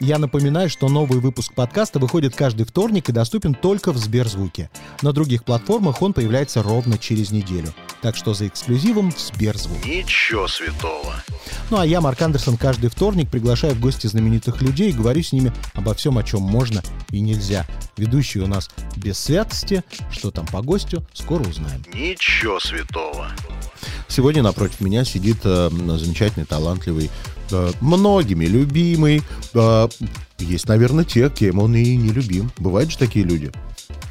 Я напоминаю, что новый выпуск подкаста выходит каждый вторник и доступен только в Сберзвуке. На других платформах он появляется ровно через неделю. Так что за эксклюзивом в Сберзвук. Ничего святого. Ну а я, Марк Андерсон, каждый вторник приглашаю в гости знаменитых людей и говорю с ними обо всем, о чем можно и нельзя. Ведущий у нас без святости. Что там по гостю, скоро узнаем. Ничего святого. Сегодня напротив меня сидит э, замечательный, талантливый, э, многими любимый. Э, есть, наверное, те, кем он и не любим. Бывают же такие люди.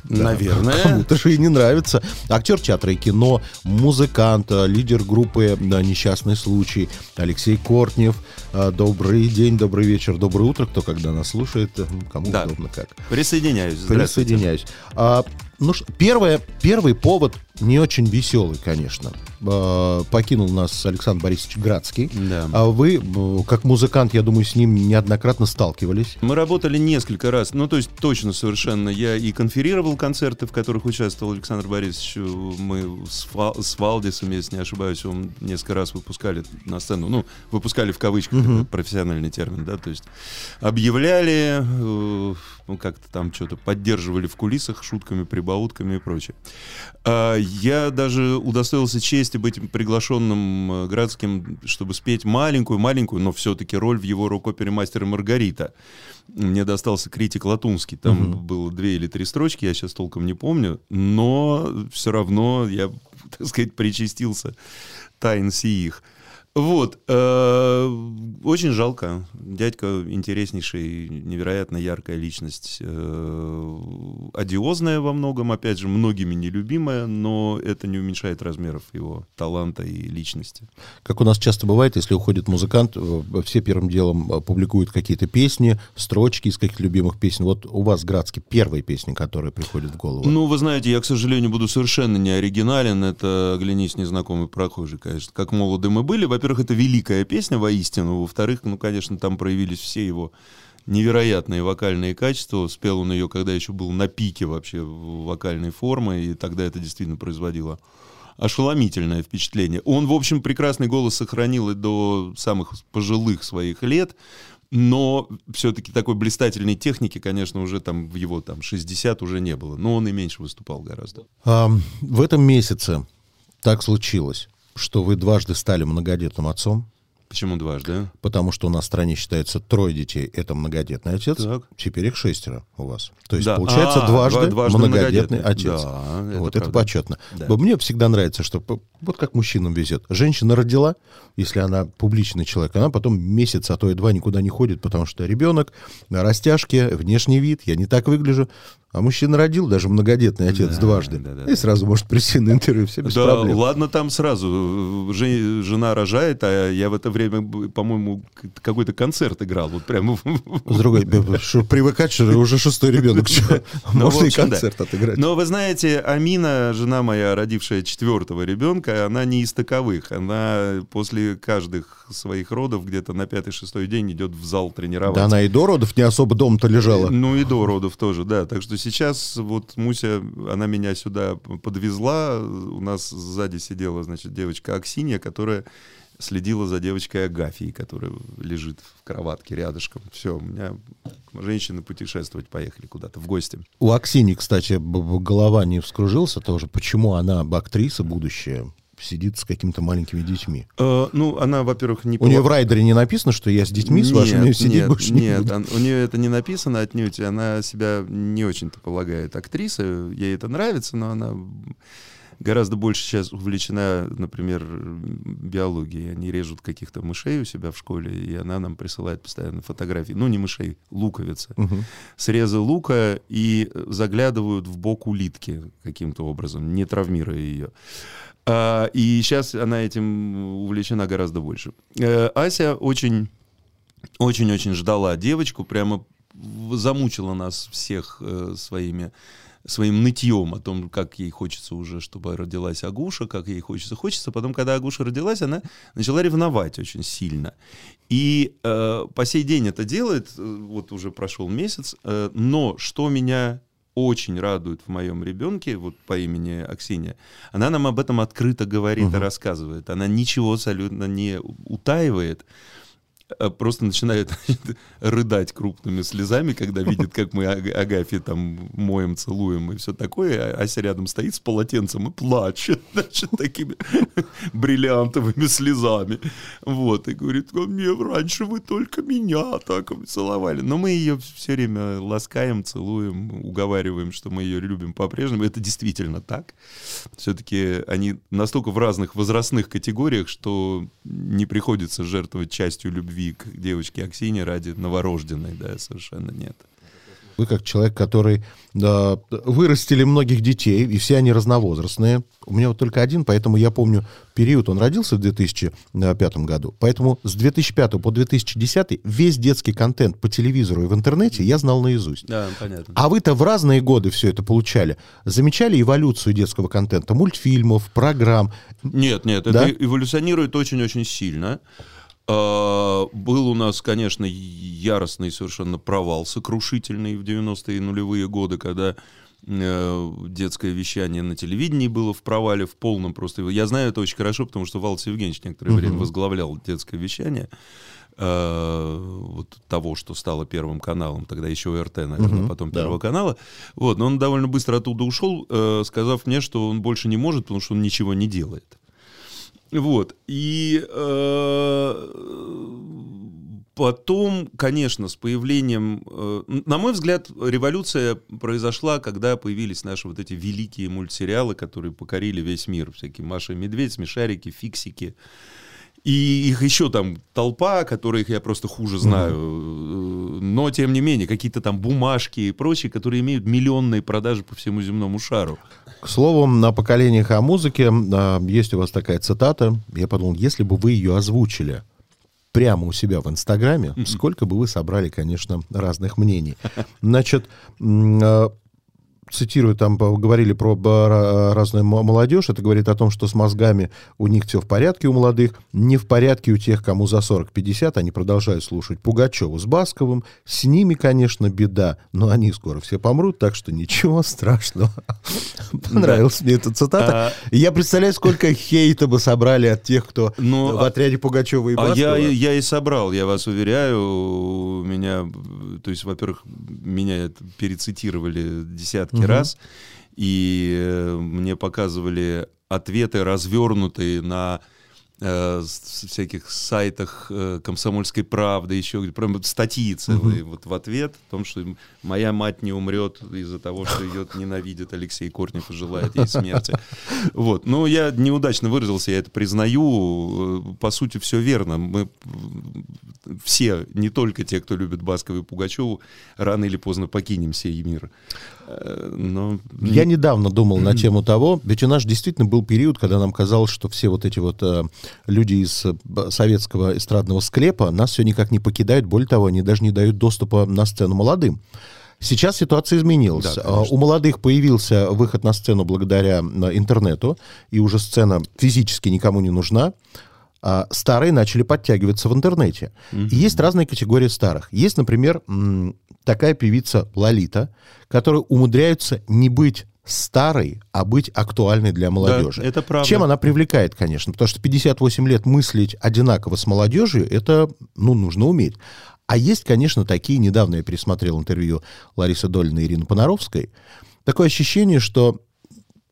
Да, Наверное. Кому-то же и не нравится. Актер театра и кино, музыкант, э, лидер группы э, «Несчастный случай» Алексей Кортнев. Э, Добрый день, добрый вечер, доброе утро, кто когда нас слушает, кому Да. удобно как. Присоединяюсь. Присоединяюсь. А, ну, первое, первый повод не очень веселый, конечно. А, покинул нас Александр Борисович Градский. Да. А вы, как музыкант, я думаю, с ним неоднократно сталкивались. Мы работали несколько раз, ну, то есть точно совершенно. Я и конферировал концерты, в которых участвовал Александр Борисович. Мы с, Фа- с Валдисом, если не ошибаюсь, он несколько раз выпускали на сцену. Ну, выпускали в кавычках, это профессиональный термин, да, то есть объявляли, э, ну, как-то там что-то поддерживали в кулисах шутками, прибаутками и прочее. А, Я даже удостоился чести быть приглашенным э, Градским, чтобы спеть маленькую-маленькую, но все-таки роль в его рок-опере «Мастер и Маргарита». Мне достался критик Латунский. Там было две или три строчки, я сейчас толком не помню, но все равно я, так сказать, причастился тайн сиих. Вот. э, Очень жалко. Дядька интереснейший, невероятно яркая личность. э, Одиозная во многом, опять же, многими нелюбимая, но это не уменьшает размеров его таланта и личности. Как у нас часто бывает, если уходит музыкант, э, все первым делом публикуют какие-то песни, строчки из каких-то любимых песен. Вот у вас, Градский, первые песни, которые приходят в голову. Ну, вы знаете, я, к сожалению, буду совершенно не оригинален. Это «Оглянись, незнакомый прохожий», конечно. Как молоды мы были. Во-первых, это великая песня воистину. Во-вторых, ну, конечно, там проявились все его невероятные вокальные качества. Спел он ее, когда еще был на пике вообще вокальной формы, и тогда это действительно производило ошеломительное впечатление. Он, в общем, прекрасный голос сохранил и до самых пожилых своих лет, но все-таки такой блистательной техники, конечно, уже там в его там 60 уже не было. Но он и меньше выступал гораздо. А, в этом месяце так случилось, что вы дважды стали многодетным отцом, Почему дважды? а? потому что у нас в стране считается трое детей — это многодетный отец, Так. теперь их шестеро у вас. То есть, Да. получается, А, дважды, два- дважды многодетный многодетный. отец. Да, это вот это правда. почетно. Да. Мне всегда нравится, что вот как мужчинам везет. Женщина родила, если она публичный человек, она потом месяц, а то и два никуда не ходит, потому что ребенок, растяжки, внешний вид, я не так выгляжу. А мужчина родил, даже многодетный отец Да, дважды. да, да, и сразу может прийти на интервью, все без да, проблем. ладно, там сразу. Жен- жена рожает, а я в это время, по-моему, какой-то концерт играл. Вот прямо. С другой, что привыкать, что уже шестой ребенок. Ну, Можно в и концерт отыграть. Но вы знаете, Амина, жена моя, родившая четвертого ребенка, она не из таковых. Она после каждых своих родов где-то на пятый-шестой день идет в зал тренироваться. Да она и до родов не особо дома-то лежала. Ну и до родов тоже, да. Так что сейчас вот Муся, она меня сюда подвезла. У нас сзади сидела, значит, девочка Аксинья, которая следила за девочкой Агафией, которая лежит в кроватке рядышком. Все, у меня женщины путешествовать поехали куда-то в гости. У Аксини, кстати, голова не вскружился тоже. Почему она, актриса будущая, сидит с какими-то маленькими детьми? Э, ну, она, во-первых, не У нее пола- в райдере не написано, что я с детьми с вашими Нет, сидеть нет, больше не нет, буду. он- у нее это не написано отнюдь, и она себя не очень-то полагает актрисой, ей это нравится, но она гораздо больше сейчас увлечена, например, биологией. Они режут каких-то мышей у себя в школе, и она нам присылает постоянно фотографии. Ну, не мышей, луковицы. Мгм. Срезы лука и заглядывают в бок улитки каким-то образом, не травмируя ее. А, и сейчас она этим увлечена гораздо больше. Э, Ася очень очень-очень ждала девочку, прямо замучила нас всех э, своими своим нытьем о том, как ей хочется уже, чтобы родилась Агуша, как ей хочется. Хочется. Потом, когда Агуша родилась, она начала ревновать очень сильно. И э, по сей день это делает, э, вот уже прошел месяц, э, но что меня очень радует в моем ребенке, вот по имени Аксинья, она нам об этом открыто говорит и рассказывает. Она ничего абсолютно не утаивает. А просто начинает рыдать крупными слезами, когда видит, как мы Агафьи там моем, целуем и все такое, а Ася рядом стоит с полотенцем и плачет, значит, такими бриллиантовыми слезами. Вот, и говорит, мне раньше вы только меня так целовали. Но мы ее все время ласкаем, целуем, уговариваем, что мы ее любим по-прежнему. Это действительно так. Все-таки они настолько в разных возрастных категориях, что не приходится жертвовать частью любви любви к девочке Аксине ради новорожденной, да, совершенно нет. Вы как человек, который да, вырастили многих детей, и все они разновозрастные. У меня вот только один, поэтому я помню период, он родился в 2005 году. Поэтому с 2005 по 2010 весь детский контент по телевизору и в интернете я знал наизусть. Да, понятно. А вы-то в разные годы все это получали. Замечали эволюцию детского контента, мультфильмов, программ? Нет, нет, да? это эволюционирует очень-очень сильно. А, был у нас, конечно, яростный совершенно провал, сокрушительный в 90-е нулевые годы, когда э, детское вещание на телевидении было в провале, в полном просто. Я знаю это очень хорошо, потому что Валс Евгеньевич некоторое uh-huh. время возглавлял детское вещание э, вот того, что стало первым каналом, тогда еще РТ, наверное, uh-huh, потом Первого да. канала. Вот, но он довольно быстро оттуда ушел, э, сказав мне, что он больше не может, потому что он ничего не делает. Вот. И э, потом, конечно, с появлением... Э, на мой взгляд, революция произошла, когда появились наши вот эти великие мультсериалы, которые покорили весь мир. Всякие Маша и Медведь, Смешарики, Фиксики. И их еще там толпа, которых я просто хуже знаю. Mm-hmm. Но, тем не менее, какие-то там бумажки и прочие, которые имеют миллионные продажи по всему земному шару. К слову, на поколениях о музыке а, есть у вас такая цитата. Я подумал, если бы вы ее озвучили прямо у себя в Инстаграме, mm-hmm. сколько бы вы собрали, конечно, разных мнений. Значит, а, цитирую, там говорили про разную молодежь, это говорит о том, что с мозгами у них все в порядке у молодых, не в порядке у тех, кому за 40-50, они продолжают слушать Пугачеву с Басковым, с ними, конечно, беда, но они скоро все помрут, так что ничего страшного. Понравилась мне эта цитата. А я представляю, сколько хейта бы собрали от тех, кто ну, в а отряде Пугачева и Баскова. А я, я и собрал, я вас уверяю, у меня, то есть, во-первых, меня перецитировали десятки десятки угу. раз, и э, мне показывали ответы, развернутые на э, всяких сайтах э, комсомольской правды, еще прям статьи целые угу. вот в ответ о том, что моя мать не умрет из-за того, что ее ненавидит Алексей Корнев и желает ей смерти. Вот. Но я неудачно выразился, я это признаю. Э, по сути, все верно. Мы все, не только те, кто любит Баскова и Пугачеву, рано или поздно покинем сей мир. Э, но... Я недавно думал на тему того, ведь у нас действительно был период, когда нам казалось, что все вот эти вот э, люди из э, советского эстрадного склепа нас все никак не покидают, более того, они даже не дают доступа на сцену молодым. Сейчас ситуация изменилась. Да, а, У молодых появился выход на сцену благодаря интернету, и уже сцена физически никому не нужна. А старые начали подтягиваться в интернете. Mm-hmm. И есть разные категории старых. Есть, например, такая певица Лолита, которая умудряется не быть старой, а быть актуальной для молодежи. Да, это правда. Чем она привлекает, конечно, потому что 58 лет мыслить одинаково с молодежью, это, ну, нужно уметь. А есть, конечно, такие, недавно я пересмотрел интервью Ларисы Долиной и Ирины Понаровской, такое ощущение, что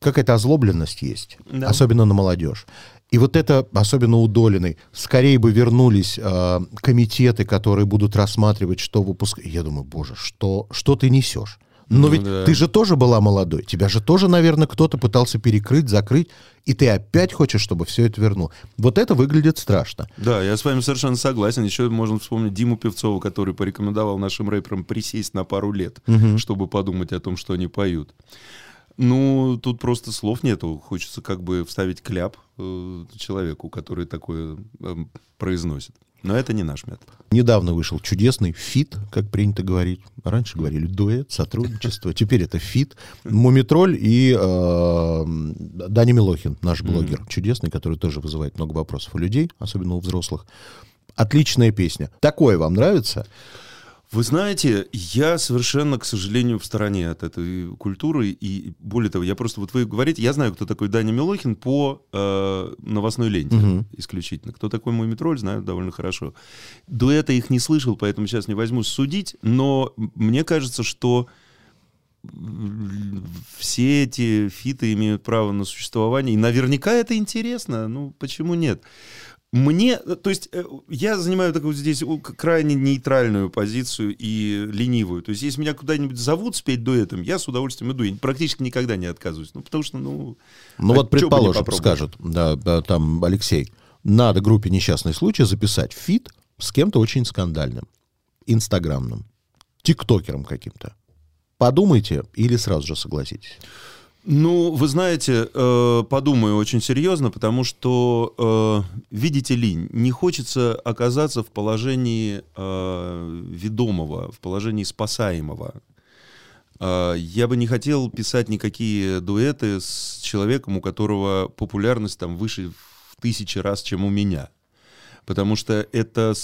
какая-то озлобленность есть, да. особенно на молодежь. И вот это, особенно у Долиной, скорее бы вернулись э, комитеты, которые будут рассматривать, что выпускать. Я думаю, боже, что, что ты несешь? Но ну, ведь да. ты же тоже была молодой. Тебя же тоже, наверное, кто-то пытался перекрыть, закрыть, и ты опять хочешь, чтобы все это вернул. Вот это выглядит страшно. Да, я с вами совершенно согласен. Еще можно вспомнить Диму Певцова, который порекомендовал нашим рэперам присесть на пару лет, угу. чтобы подумать о том, что они поют. Ну, тут просто слов нету. Хочется как бы вставить кляп э, человеку, который такое э, произносит. Но это не наш метод. Недавно вышел чудесный feat, как принято говорить. Раньше говорили дуэт, сотрудничество. Теперь это feat. Мумий Тролль и э, Даня Милохин, наш блогер, mm-hmm. чудесный, который тоже вызывает много вопросов у людей, особенно у взрослых. Отличная песня. Такое вам нравится? Вы знаете, я совершенно, к сожалению, в стороне от этой культуры. И более того, я просто, вот вы говорите, я знаю, кто такой Даня Милохин по э, новостной ленте Мгм. исключительно. Кто такой мой метроль, знаю довольно хорошо. До этого их не слышал, поэтому сейчас не возьмусь судить. Но мне кажется, что все эти фиты имеют право на существование. И наверняка это интересно. Ну, почему нет? Мне, то есть, э, я занимаю такую здесь крайне нейтральную позицию и ленивую. То есть, если меня куда-нибудь зовут спеть дуэтом, я с удовольствием иду. И практически никогда не отказываюсь. Ну, потому что, ну... Ну а вот, предположим, скажет, да, да, там Алексей, надо группе «Несчастный случай» записать фит с кем-то очень скандальным, инстаграмным, тиктокером каким-то. Подумайте или сразу же согласитесь. Ну, вы знаете, э, подумаю очень серьезно, потому что, э, видите ли, не хочется оказаться в положении э, ведомого, в положении спасаемого. Я бы не хотел писать никакие дуэты с человеком, у которого популярность там выше в тысячи раз, чем у меня. Потому что это,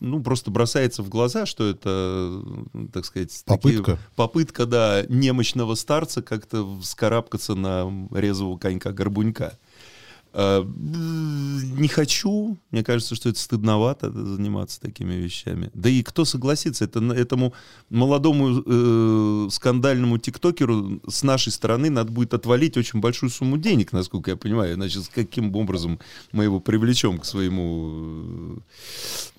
ну, просто бросается в глаза, что это, так сказать... такие- Попытка. попытка, да, немощного старца как-то вскарабкаться на резвого конька-горбунька. Не хочу. Мне кажется, что это стыдновато заниматься такими вещами. Да и кто согласится? Это, этому молодому э, скандальному тиктокеру с нашей стороны надо будет отвалить очень большую сумму денег, насколько я понимаю. Значит, каким образом мы его привлечем к своему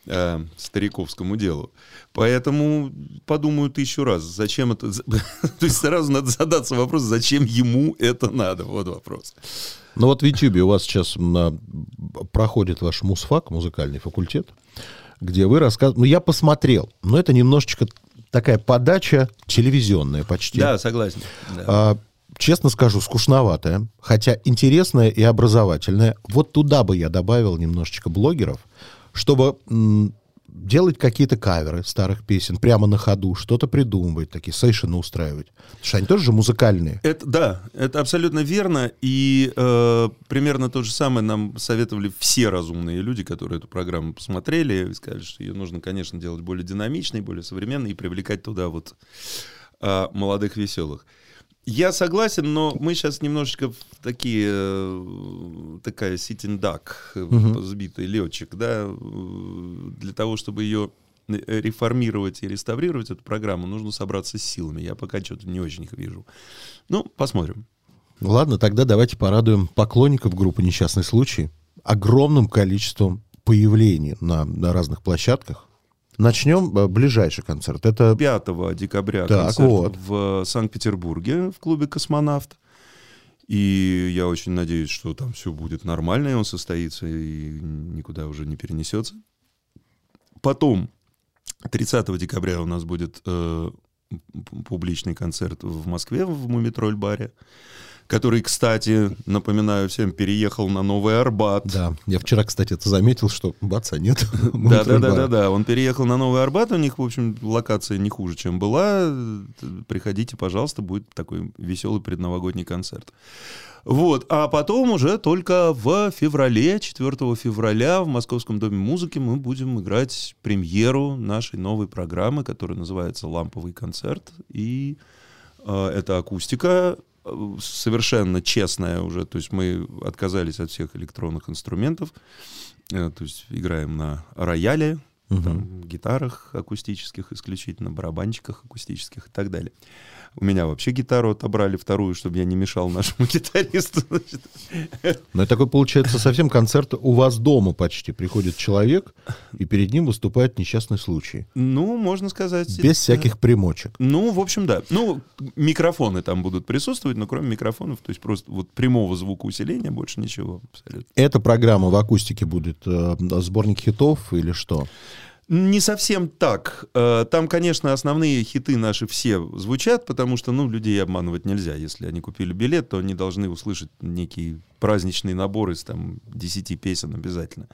э, э, стариковскому делу. Поэтому подумаю тысячу раз, зачем это... То есть сразу надо задаться вопрос, зачем ему это надо? Вот вопрос. Ну вот в Ютьюбе у вас сейчас м, а, проходит ваш мусфак, музыкальный факультет, где вы рассказываете... Ну я посмотрел, но это немножечко такая подача телевизионная почти. Да, согласен. Да. А, честно скажу, скучноватая, хотя интересная и образовательная. Вот туда бы я добавил немножечко блогеров, чтобы м, делать какие-то каверы старых песен прямо на ходу, что-то придумывать, такие сейшины устраивать. Потому что они тоже же музыкальные. Это, да, это абсолютно верно. И э, примерно то же самое нам советовали все разумные люди, которые эту программу посмотрели. И сказали, что ее нужно, конечно, делать более динамичной, более современной и привлекать туда вот э, молодых веселых. Я согласен, но мы сейчас немножечко в такие, э, такая sitting duck, э, сбитый летчик, да, э, для того, чтобы ее реформировать и реставрировать эту программу, нужно собраться с силами. Я пока что-то не очень их вижу. Ну, посмотрим. Ладно, тогда давайте порадуем поклонников группы «Несчастный случай» огромным количеством появлений на, на разных площадках. Начнем э, ближайший концерт. Это 5 декабря Так, концерт вот. в Санкт-Петербурге в клубе «Космонавт». И я очень надеюсь, что там все будет нормально, и он состоится, и никуда уже не перенесется. Потом, 30 декабря у нас будет э, публичный концерт в Москве, в Мумитроль-баре, который, кстати, напоминаю всем, переехал на Новый Арбат. Да, я вчера, кстати, это заметил, что баца нет. Да, да, да, да, да. Он переехал на Новый Арбат. У них, в общем, локация не хуже, чем была. Приходите, пожалуйста, будет такой веселый предновогодний концерт. Вот, а потом уже только в феврале, 4 февраля в Московском доме музыки мы будем играть премьеру нашей новой программы, которая называется «Ламповый концерт». И э, это акустика, э, совершенно честная уже, то есть мы отказались от всех электронных инструментов, Э, то есть играем на рояле, Мгм. там, гитарах акустических исключительно, барабанчиках акустических и так далее. У меня вообще гитару отобрали вторую, чтобы я не мешал нашему гитаристу. Но это такой, получается, совсем концерт у вас дома почти. Приходит человек, и перед ним выступает несчастный случай. Ну, можно сказать... Без это- всяких примочек. Ну, в общем, да. Ну, микрофоны там будут присутствовать, но кроме микрофонов, то есть просто вот прямого звукоусиления больше ничего абсолютно. Эта программа в акустике будет э, сборник хитов или что? Не совсем так. Э, Там, конечно, основные хиты наши все звучат, потому что, ну, людей обманывать нельзя. Если они купили билет, то они должны услышать некий праздничный набор из там 10 песен обязательно.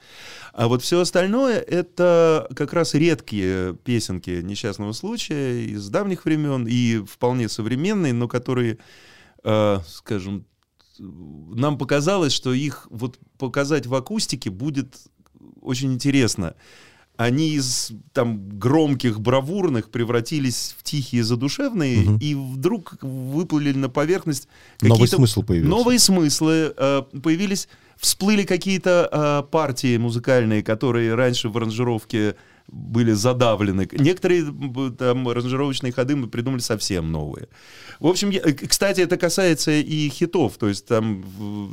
А вот все остальное — это как раз редкие песенки несчастного случая из давних времен и вполне современные, но которые, э, скажем, нам показалось, что их вот показать в акустике будет очень интересно. Они из там громких, бравурных превратились в тихие, задушевные, Мгм. и вдруг выплыли на поверхность Новый какие-то смысл появился. новые смыслы, э, появились, всплыли какие-то э, партии музыкальные, которые раньше в аранжировке были задавлены. Некоторые там аранжировочные ходы мы придумали совсем новые. В общем, я- э, кстати, это касается и хитов. То есть там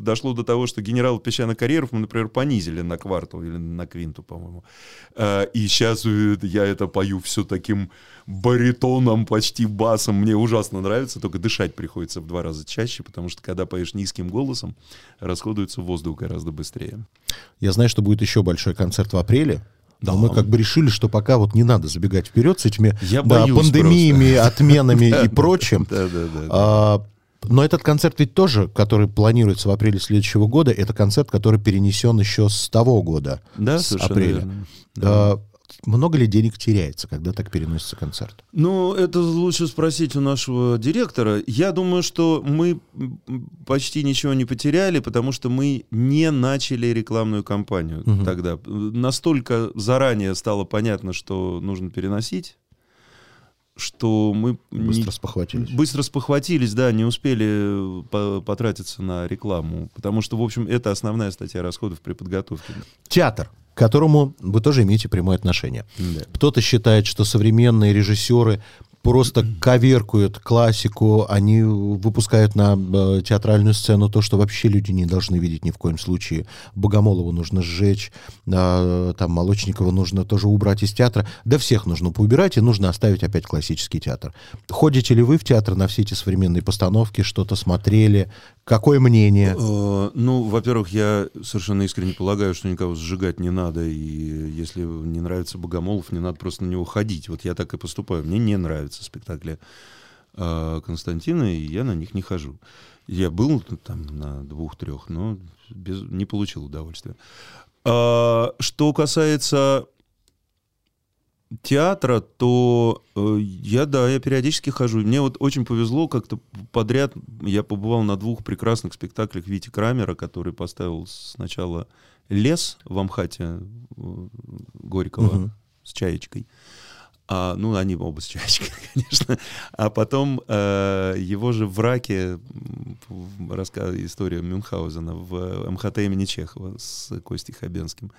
дошло до того, что генерал песчаных карьеров мы, например, понизили на квартал или на квинту, по-моему. Э, И сейчас я это пою все таким баритоном, почти басом. Мне ужасно нравится, только дышать приходится в два раза чаще, потому что когда поешь низким голосом, расходуется воздух гораздо быстрее. Я знаю, что будет еще большой концерт в апреле. Но Да. мы как бы решили, что пока вот не надо забегать вперед с этими Я да, пандемиями, отменами и прочим. А, но этот концерт ведь тоже, который планируется в апреле следующего года, это концерт, который перенесен еще с того года, Да, с апреля. верно. Да. Много ли денег теряется, когда так переносится концерт? Ну, это лучше спросить у нашего директора. Я думаю, что мы почти ничего не потеряли, потому что мы не начали рекламную кампанию Мгм. тогда. Настолько заранее стало понятно, что нужно переносить, что мы Быстро не- спохватились. быстро спохватились, да, не успели э, по- потратиться на рекламу, потому что, в общем, это основная статья расходов при подготовке. Театр, к которому вы тоже имеете прямое отношение. Да. Кто-то считает, что современные режиссеры просто коверкуют классику, они выпускают на э, театральную сцену то, что вообще люди не должны видеть ни в коем случае. Богомолову нужно сжечь, а, там Молочникова нужно тоже убрать из театра. Да всех нужно поубирать, и нужно оставить опять классический театр. Ходите ли вы в театр на все эти современные постановки, что-то смотрели? Какое мнение? Э, Ну, во-первых, я совершенно искренне полагаю, что никого сжигать не надо, и если не нравится Богомолов, не надо просто на него ходить. Вот я так и поступаю. Мне не нравятся спектакли э, Константина, и я на них не хожу. Я был там на двух-трех, но без- не получил удовольствия. А, Что касается театра, то э, я, да, я периодически хожу. Мне вот очень повезло, как-то подряд я побывал на двух прекрасных спектаклях Вити Крамера, который поставил сначала «Лес» в Амхате э, Горького Мгм. с чаечкой. А, ну, они оба с чаечкой, конечно. А потом э, его же в «Раке» раска- история Мюнхгаузена в МХТ имени Чехова с Костей Хабенским.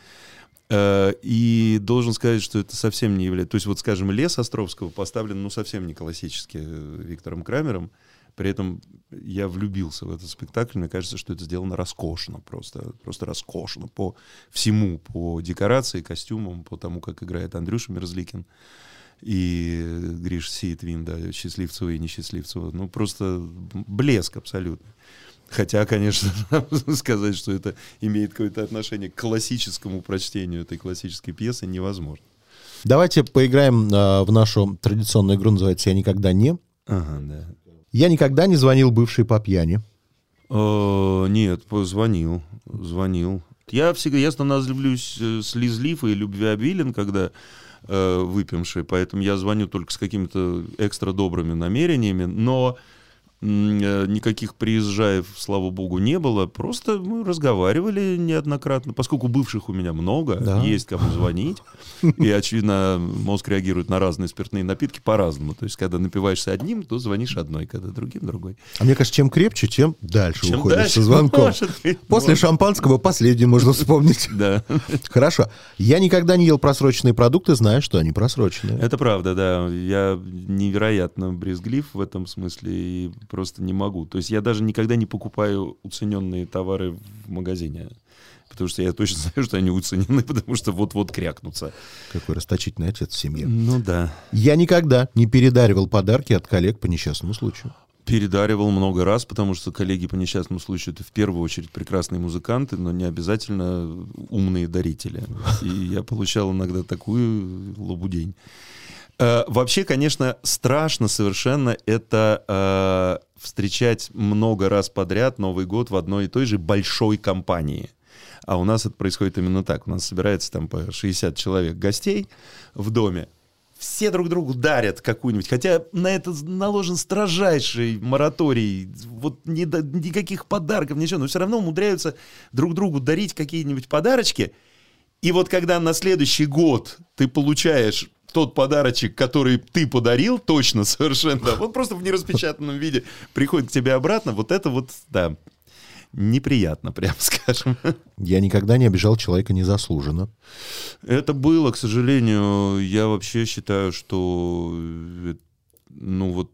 Э, И должен сказать, что это совсем не является... То есть, вот, скажем, «Лес» Островского поставлен, ну, совсем не классически э, Виктором Крамером. При этом я влюбился в этот спектакль. Мне кажется, что это сделано роскошно просто. Просто роскошно по всему. По декорации, костюмам, по тому, как играет Андрюша Мерзликин и Гриш Сиетвин, да, Счастливцева и Несчастливцева. Ну, просто блеск абсолютно. Хотя, конечно, сказать, что это имеет какое-то отношение к классическому прочтению этой классической пьесы, невозможно. Давайте поиграем а, в нашу традиционную игру, называется «Я никогда не». Ага, да. Я никогда не звонил бывшей по пьяни. Э, Нет, позвонил, звонил. Я всегда, я становлюсь э, слезлив и любвеобилен, когда э, поэтому я звоню только с какими-то экстра добрыми намерениями, но никаких приезжаев, слава богу, не было. Просто мы разговаривали неоднократно, поскольку бывших у меня много, Да. есть кому звонить, и, очевидно, мозг реагирует на разные спиртные напитки по-разному. То есть, когда напиваешься одним, то звонишь одной, когда другим другой. А мне кажется, чем крепче, тем дальше Чем уходишь дальше, со звонком. может После может. шампанского последний можно вспомнить. Да. Хорошо. Я никогда не ел просроченные продукты, зная, что они просроченные. Это правда, да. Я невероятно брезглив в этом смысле и просто не могу. То есть я даже никогда не покупаю уцененные товары в магазине. Потому что я точно знаю, что они уценены, потому что вот-вот крякнутся. Какой расточительный отец в семье. Ну да. Я никогда не передаривал подарки от коллег по несчастному случаю. Передаривал много раз, потому что коллеги по несчастному случаю это в первую очередь прекрасные музыканты, но не обязательно умные дарители. И я получал иногда такую лабудень. Э, Вообще, конечно, страшно совершенно это э, встречать много раз подряд Новый год в одной и той же большой компании. А у нас это происходит именно так. У нас собирается там по 60 человек гостей в доме. Все друг другу дарят какую-нибудь. Хотя на это наложен строжайший мораторий. Вот до- никаких подарков, ничего. Но все равно умудряются друг другу дарить какие-нибудь подарочки. И вот когда на следующий год ты получаешь тот подарочек, который ты подарил, точно, совершенно, он просто в нераспечатанном виде приходит к тебе обратно, вот это вот, да, неприятно, прям скажем. Я никогда не обижал человека незаслуженно. Это было, к сожалению, я вообще считаю, что, э, ну вот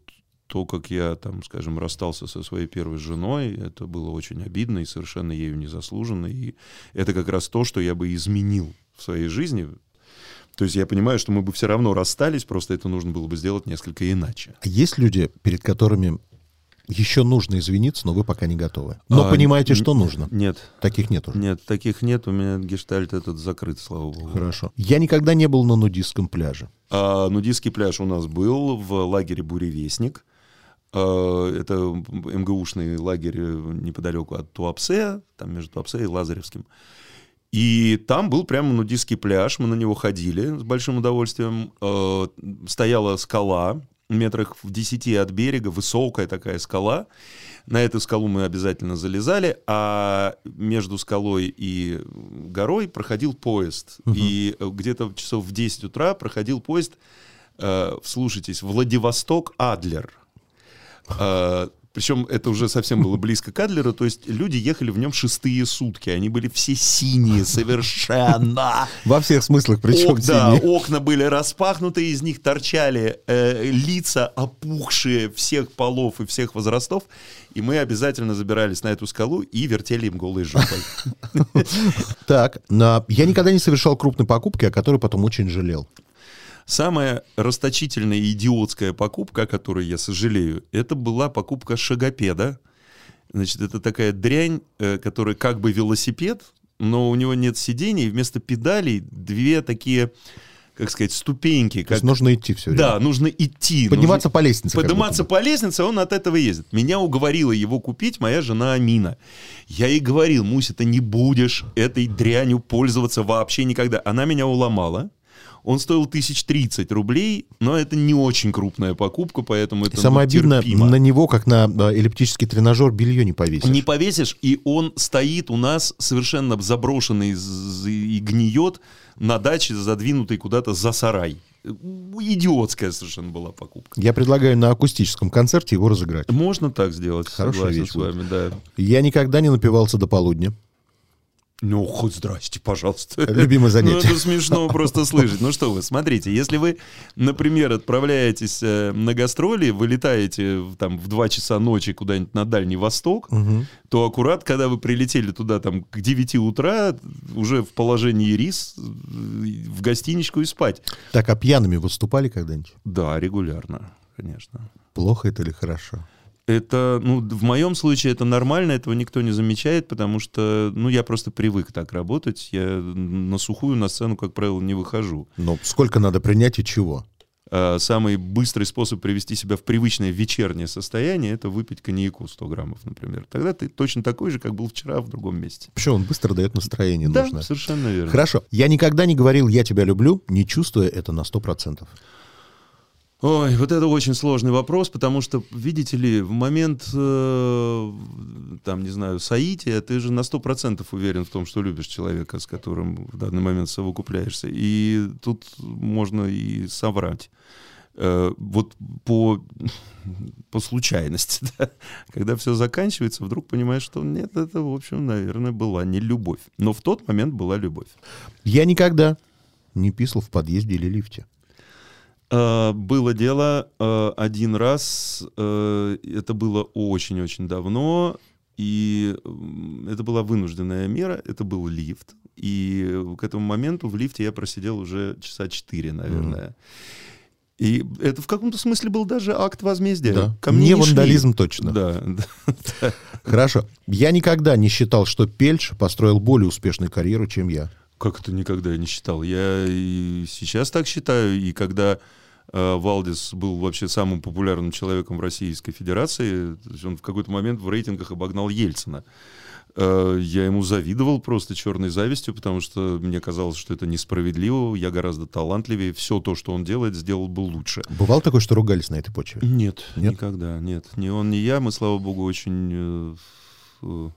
то, как я, там, скажем, расстался со своей первой женой, это было очень обидно и совершенно ею незаслуженно. И это как раз то, что я бы изменил в своей жизни. То есть я понимаю, что мы бы все равно расстались, просто это нужно было бы сделать несколько иначе. А есть люди, перед которыми еще нужно извиниться, но вы пока не готовы. Но А, понимаете, что нужно. Нет, Таких нет уже. нет, таких нет. У меня гештальт этот закрыт, слава богу. Хорошо. Я никогда не был на нудистском пляже. А, нудистский пляж у нас был в лагере «Буревестник». А, Это МГУшный лагерь э, неподалеку от Туапсе, там между Туапсе и Лазаревским. И там был прямо нудистский пляж, мы на него ходили с большим удовольствием. Э, Стояла скала, метрах в 10 от берега, высокая такая скала. На эту скалу мы обязательно залезали, а между скалой и горой проходил поезд. И э, где-то часов в 10 утра проходил поезд, э, вслушайтесь, Владивосток-Адлер. Э, Причем это уже совсем было близко к Адлеру, то есть люди ехали в нем шестые сутки, они были все синие совершенно. Во всех смыслах, причем Ок- да, окна были распахнуты, из них торчали э, лица, опухшие всех полов и всех возрастов, и мы обязательно забирались на эту скалу и вертели им голой жопой. Так, я никогда не совершал крупной покупки, о которой потом очень жалел. Самая расточительная и идиотская покупка, о которой я сожалею, это была покупка шагопеда. Значит, это такая дрянь, э, которая как бы велосипед, но у него нет сидений, вместо педалей две такие, как сказать, ступеньки. То Как... есть нужно идти все время. Да, нужно идти. Подниматься нужно- по лестнице. Подниматься по лестнице, он от этого ездит. Меня уговорила его купить моя жена Амина. Я ей говорил, Муся, ты не будешь этой дрянью пользоваться вообще никогда. Она меня уломала. Он стоил тысяч тридцать рублей, но это не очень крупная покупка, поэтому это И Самое ну, обидное, терпимо. на него, как на а, эллиптический тренажер, белье не повесишь. Не повесишь, и он стоит у нас совершенно заброшенный и гниет на даче, задвинутый куда-то за сарай. Идиотская совершенно была покупка. Я предлагаю на акустическом концерте его разыграть. Можно так сделать, Хорошая вещь с вами, да. Я никогда не напивался до полудня. Ну, хоть здрасте, пожалуйста. Любимое занятие. Ну, это смешно просто слышать. Ну что вы, смотрите, если вы, например, отправляетесь э, на гастроли, вылетаете там в 2 часа ночи куда-нибудь на Дальний Восток, то аккурат, когда вы прилетели туда там к 9 утра, уже в положении рис, э, в гостиничку и спать. Так, а пьяными выступали когда-нибудь? Да, регулярно, конечно. Плохо это или хорошо? Это, ну, в моем случае это нормально, этого никто не замечает, потому что, ну, я просто привык так работать. Я на сухую на сцену, как правило, не выхожу. Но сколько надо принять и чего? А самый быстрый способ привести себя в привычное вечернее состояние — это выпить коньяку 100 граммов, например. Тогда ты точно такой же, как был вчера в другом месте. Почему он быстро дает настроение Да, совершенно верно. Хорошо. Я никогда не говорил «я тебя люблю», не чувствуя это на 100%. Ой, вот это очень сложный вопрос, потому что, видите ли, в момент, э, там, не знаю, соития, ты же на 100% уверен в том, что любишь человека, с которым в данный момент совокупляешься. И тут можно и соврать. Э, вот по, по случайности, да. когда все заканчивается, вдруг понимаешь, что нет, это, в общем, наверное, была не любовь. Но в тот момент была любовь. Я никогда не писал в подъезде или лифте. Э, Было дело э, один раз, э, это было очень-очень давно, и это была вынужденная мера, это был лифт, и к этому моменту в лифте я просидел уже часа четыре, наверное. И это в каком-то смысле был даже акт возмездия. Да. Ко мне Не не шли. вандализм точно. Да, да. Хорошо. Я никогда не считал, что Пельш построил более успешную карьеру, чем я. Как это никогда не считал? Я и сейчас так считаю, и когда э, Валдис был вообще самым популярным человеком в Российской Федерации, он в какой-то момент в рейтингах обогнал Ельцина. Э, я ему завидовал просто черной завистью, потому что мне казалось, что это несправедливо, я гораздо талантливее, все то, что он делает, сделал бы лучше. Бывало такое, что ругались на этой почве? Нет, Нет? никогда, нет. Ни он, ни я, мы, слава богу, очень э,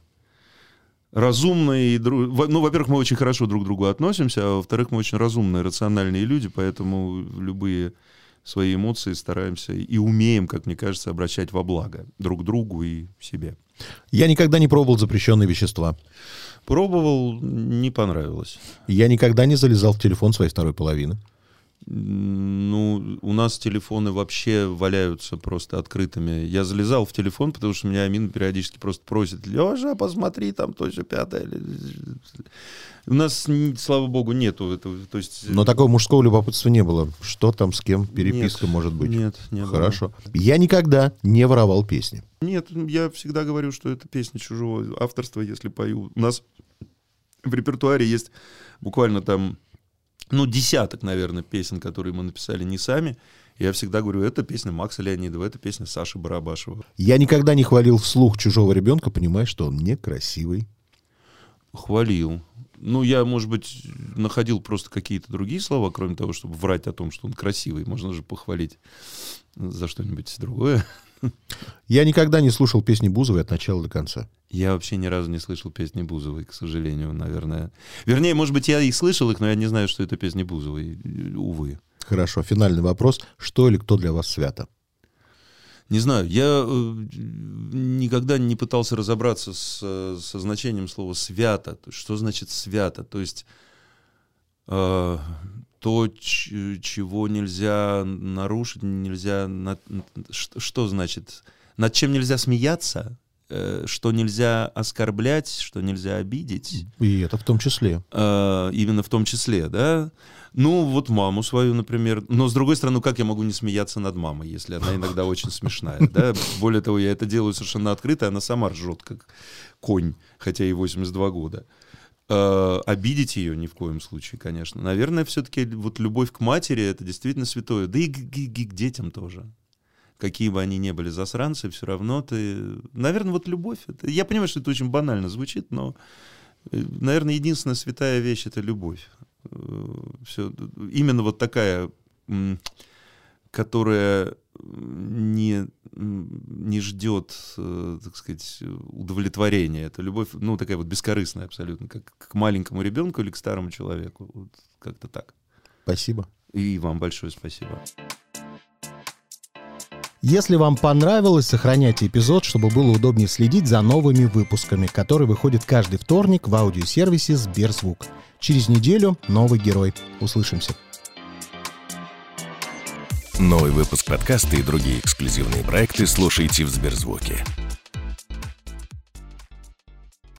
разумные, ну, во-первых, мы очень хорошо друг к другу относимся, а во-вторых, мы очень разумные, рациональные люди, поэтому любые свои эмоции стараемся и умеем, как мне кажется, обращать во благо друг другу и себе. Я никогда не пробовал запрещенные вещества. Пробовал, не понравилось. Я никогда не залезал в телефон своей второй половины. Ну, у нас телефоны вообще валяются просто открытыми. Я залезал в телефон, потому что меня Амин периодически просто просит, Леша, посмотри, там то же пятое. У нас, слава богу, нету этого. То есть... Но такого мужского любопытства не было. Что там, с кем переписка нет, может быть? Нет, не Хорошо. Было. Я никогда не воровал песни. Нет, я всегда говорю, что это песня чужого авторства, если пою. У нас в репертуаре есть буквально там ну, десяток, наверное, песен, которые мы написали не сами. Я всегда говорю, это песня Макса Леонидова, это песня Саши Барабашева. Я никогда не хвалил вслух чужого ребенка, понимая, что он некрасивый. Хвалил. Ну, я, может быть, находил просто какие-то другие слова, кроме того, чтобы врать о том, что он красивый. Можно же похвалить за что-нибудь другое. Я никогда не слушал песни Бузовой от начала до конца. Я вообще ни разу не слышал песни Бузовой, к сожалению, наверное. Вернее, может быть, я и слышал их, но я не знаю, что это песни Бузовой, увы. Хорошо, финальный вопрос. Что или кто для вас свято? Не знаю, я э, никогда не пытался разобраться с, со значением слова «свято». Что значит «свято»? То есть э, то, чего нельзя нарушить, нельзя... Над, что, что значит? Над чем нельзя смеяться? Э, что нельзя оскорблять, что нельзя обидеть. И это в том числе. Э, именно в том числе, да. Ну, вот маму свою, например. Но, с другой стороны, как я могу не смеяться над мамой, если она иногда очень смешная, да? Более того, я это делаю совершенно открыто, она сама ржет, как конь, хотя и 82 года. Э, обидеть ее ни в коем случае, конечно. Наверное, все-таки вот любовь к матери — это действительно святое. Да и к, к, к детям тоже какие бы они ни были засранцы, все равно ты... Наверное, вот любовь... Это... Я понимаю, что это очень банально звучит, но, э, наверное, единственная святая вещь — это любовь. Э, все... Именно вот такая, которая не, не ждет, э, так сказать, удовлетворения. Это любовь, ну, такая вот бескорыстная абсолютно, как к маленькому ребенку или к старому человеку. Вот как-то так. Спасибо. И вам большое спасибо. Если вам понравилось, сохраняйте эпизод, чтобы было удобнее следить за новыми выпусками, которые выходят каждый вторник в аудиосервисе Сберзвук. Через неделю новый герой. Услышимся. Новый выпуск подкаста и другие эксклюзивные проекты слушайте в Сберзвуке.